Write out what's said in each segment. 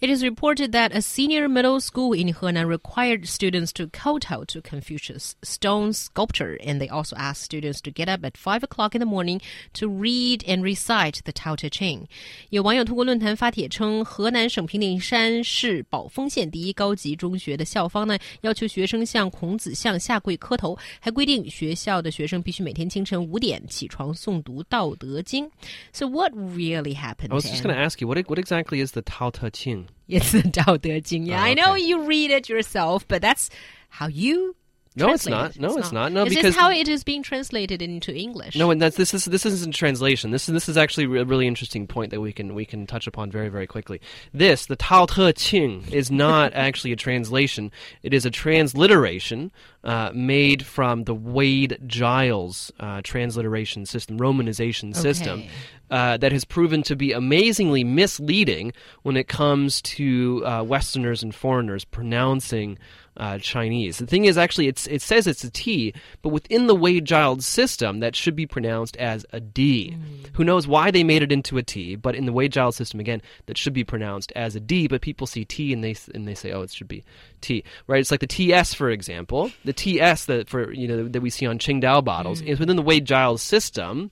It is reported that a senior middle school in Henan required students to kowtow to Confucius' stone sculpture, and they also asked students to get up at five o'clock in the morning to read and recite the Tao Te Ching. 有网友通过论坛发帖称，河南省平顶山市宝丰县第一高级中学的校方呢，要求学生向孔子像下跪磕头，还规定学校的学生必须每天清晨五点起床诵读《道德经》。So what really happened? I was just going to ask you what what exactly is the Tao Te Ching? It's the Tao Te Ching. Yeah, Oh, I know you read it yourself, but that's how you. No, it's not. No, it's not. No, Is because- this how it is being translated into English? No, and that's this is this isn't translation. This is this is actually a really interesting point that we can we can touch upon very very quickly. This the Tao Te Ching is not actually a translation. It is a transliteration uh, made from the Wade Giles uh, transliteration system, Romanization system. Okay. Uh, that has proven to be amazingly misleading when it comes to uh, Westerners and foreigners pronouncing uh, Chinese. The thing is, actually, it's, it says it's a T, but within the Wade Giles system, that should be pronounced as a D. Who knows why they made it into a T? But in the Wade Giles system, again, that should be pronounced as a D. But people see T and they and they say, oh, it should be T. Right? It's like the TS, for example, the TS that for you know that we see on Qingdao bottles is within the Wade Giles system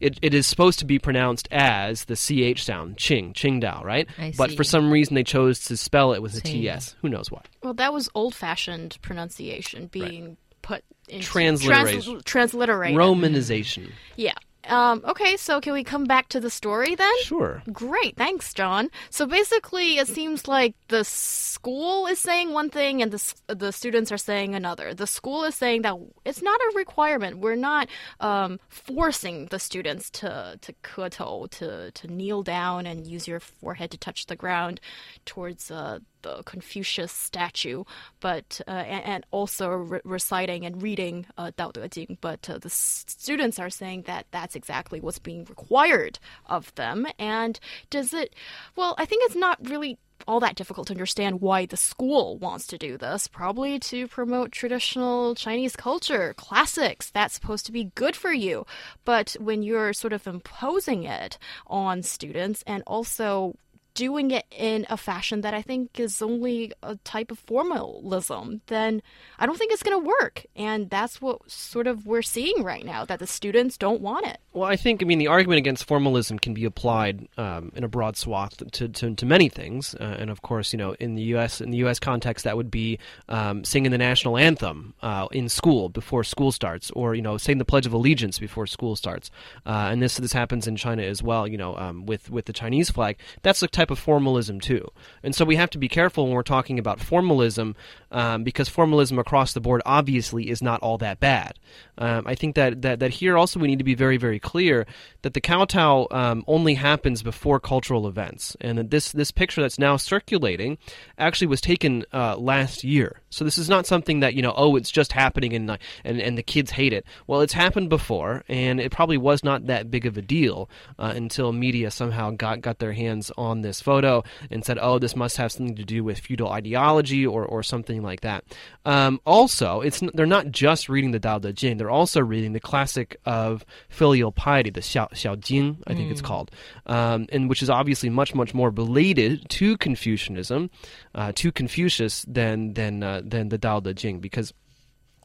it, it is supposed to be pronounced as the ch sound, Qing, Qingdao, right? I But see. for some reason they chose to spell it with a Qing. ts. Who knows why? Well, that was old-fashioned pronunciation being put into Transliteration. trans- transliterated. Romanization. Yeah. Um, okay, so can we come back to the story then? Sure. Great, thanks, John. So basically, it seems like the school is saying one thing and the the students are saying another. The school is saying that it's not a requirement. We're not um, forcing the students to to kowtow, to to kneel down and use your forehead to touch the ground towards uh, the Confucius statue, but uh, and, and also re- reciting and reading uh, Dao De Jing. But uh, the students are saying that that's exactly what's being required of them. And does it? Well, I think it's not really all that difficult to understand why the school wants to do this. Probably to promote traditional Chinese culture, classics. That's supposed to be good for you. But when you're sort of imposing it on students and also doing it in a fashion that I think is only a type of formalism, then I don't think it's going to work. And that's what sort of we're seeing right now that the students don't want it. Well, I think, I mean, the argument against formalism can be applied um, in a broad swath to, to, to many things. Uh, and of course, you know, in the U.S., in the U.S. context, that would be um, singing the national anthem uh, in school before school starts, or, you know, saying the Pledge of Allegiance before school starts. Uh, and this, this happens in China as well, you know, um, with, with the Chinese flag. That's a type of formalism, too. And so we have to be careful when we're talking about formalism, um, because formalism across the board obviously is not all that bad. Um, I think that, that, that here also we need to be very, very clear that the kowtow um, only happens before cultural events, and that this this picture that's now circulating actually was taken uh, last year. So this is not something that you know, oh, it's just happening and and and the kids hate it. Well, it's happened before, and it probably was not that big of a deal uh, until media somehow got got their hands on this photo and said, oh, this must have something to do with feudal ideology or or something like that. Um, also, it's they're not just reading the Tao Te Ching; they're also reading the classic of filial piety, the Xiao, Xiao Jing, I think it's called, um, and which is obviously much much more related to Confucianism, uh, to Confucius than than uh, than the Tao Te Ching, because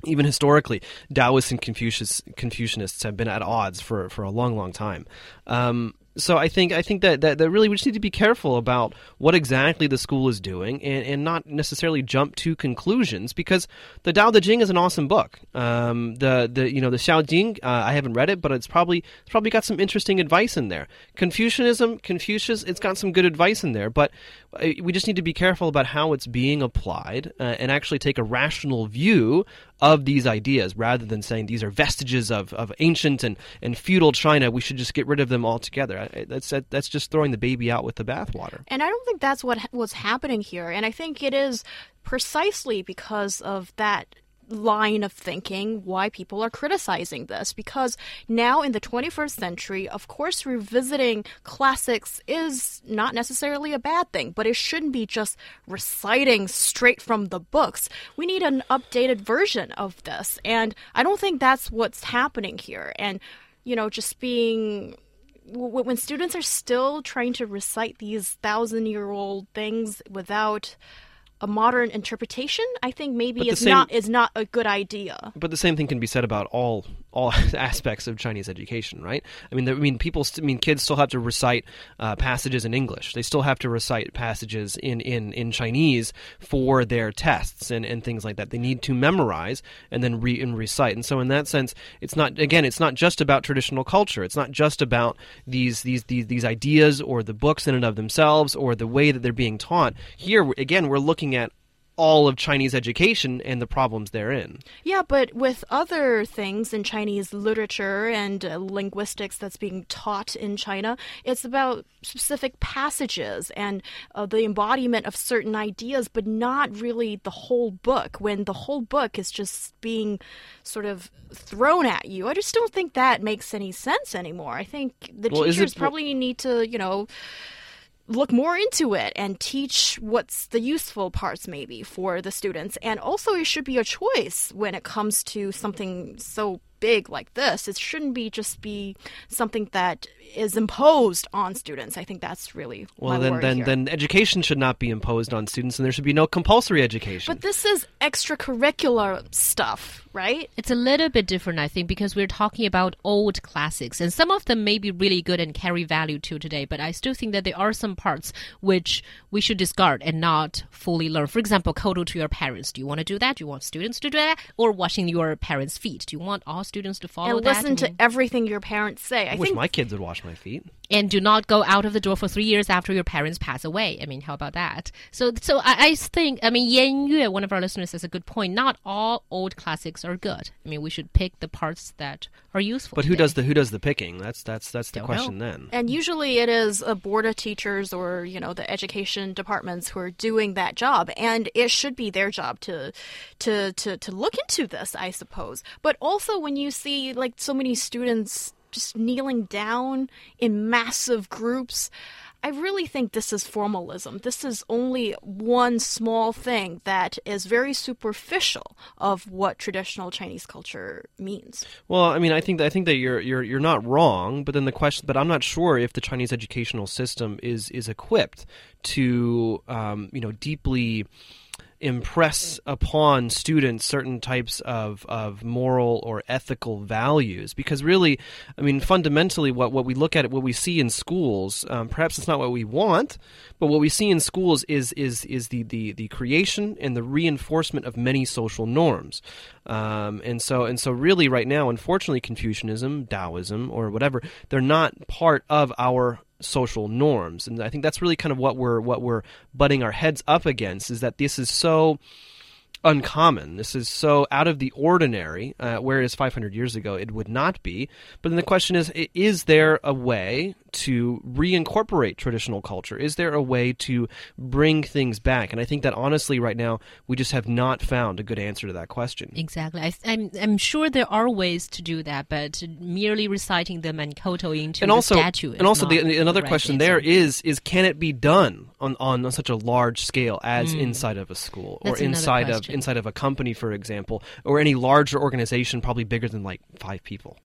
even historically, Taoists and Confucius, Confucianists have been at odds for, for a long, long time. Um, so I think I think that, that, that really we just need to be careful about what exactly the school is doing and, and not necessarily jump to conclusions because the Tao Te Ching is an awesome book. Um, the the you know the Xiao Jing uh, I haven't read it but it's probably it's probably got some interesting advice in there. Confucianism Confucius it's got some good advice in there but we just need to be careful about how it's being applied uh, and actually take a rational view of these ideas rather than saying these are vestiges of, of ancient and, and feudal China. We should just get rid of them altogether. That's that, that's just throwing the baby out with the bathwater. And I don't think that's what was happening here. And I think it is precisely because of that line of thinking why people are criticizing this. Because now in the 21st century of course revisiting classics is not necessarily a bad thing but it shouldn't be just reciting straight from the books. We need an updated version of this and i don't think that's what's happening here. And you know just being when students are still trying to recite these thousand year old things without a modern interpretation, I think maybe is same- not is not a good idea. But the same thing can be said about all all aspects of Chinese education, right? I mean, I mean, people, st- I mean, kids still have to recite uh, passages in English. They still have to recite passages in, in, in Chinese for their tests and, and things like that. They need to memorize and then re and recite. And so, in that sense, it's not again, it's not just about traditional culture. It's not just about these these these, these ideas or the books in and of themselves or the way that they're being taught. Here, again, we're looking at all of Chinese education and the problems therein. Yeah, but with other things in Chinese literature and uh, linguistics that's being taught in China, it's about specific passages and uh, the embodiment of certain ideas, but not really the whole book. When the whole book is just being sort of thrown at you, I just don't think that makes any sense anymore. I think the Well, teachers it- probably need to, you know look more into it and teach what's the useful parts maybe for the students. And also it should be a choice when it comes to something so big like this it shouldn't be just be something that is imposed on students i think that's really Well, my then, worry then, here. then education should not be imposed on students, and there should be no compulsory education. but this is extracurricular stuff right It's a little bit different, I think, because we're talking about old classics, and some of them may be really good and carry value to today. But I still think that there are some parts which we should discard and not fully learn. For example, kowtow to your parents. Do you want to do that? Do you want students to do that, or washing your parents' feet? Do you want all students to follow and that? listen I to mean- everything your parents say i, I wish think my kids would wash my feet. And do not go out of the door for three years after your parents pass away. I mean, how about that? So, so I, I think, I mean, Yan Yue, one of our listeners, has a good point. Not all old classics are good. I mean, we should pick the parts that are useful. But who today. does the who does the picking? That's that's that's the Don't question know. then. And usually it is a board of teachers or, you know, the education departments who are doing that job. And it should be their job to to to, to look into this, I suppose. But also when you see like so many students just kneeling down in massive groups, I really think this is formalism. This is only one small thing that is very superficial of what traditional Chinese culture means. Well, I mean, I think that, I think that you're you're you're not wrong, but then the question, but I'm not sure if the Chinese educational system is is equipped to um, you know deeply impress upon students certain types of, of moral or ethical values. Because really i mean fundamentally what, what we look at what we see in schools um, perhaps it's not what we want but what we see in schools is is is the, the, the creation and the reinforcement of many social norms. Um, and so and so really right now unfortunately confucianism taoism or whatever they're not part of our social norms. And i think that's really kind of what we're what we're butting our heads up against is that this is so uncommon. This is so out of the ordinary, uh, whereas 500 years ago it would not be. But then the question is is there a way to reincorporate traditional culture? Is there a way to bring things back? And I think that honestly, right now, we just have not found a good answer to that question. Exactly. I, I'm, I'm sure there are ways to do that, but merely reciting them and kowtowing to and the also, statue is and also, the, another right question answer. there is: is can it be done on, on such a large scale as inside of a school or. That's another inside of. Inside of a company, for example, or any larger organization, probably bigger than like five people?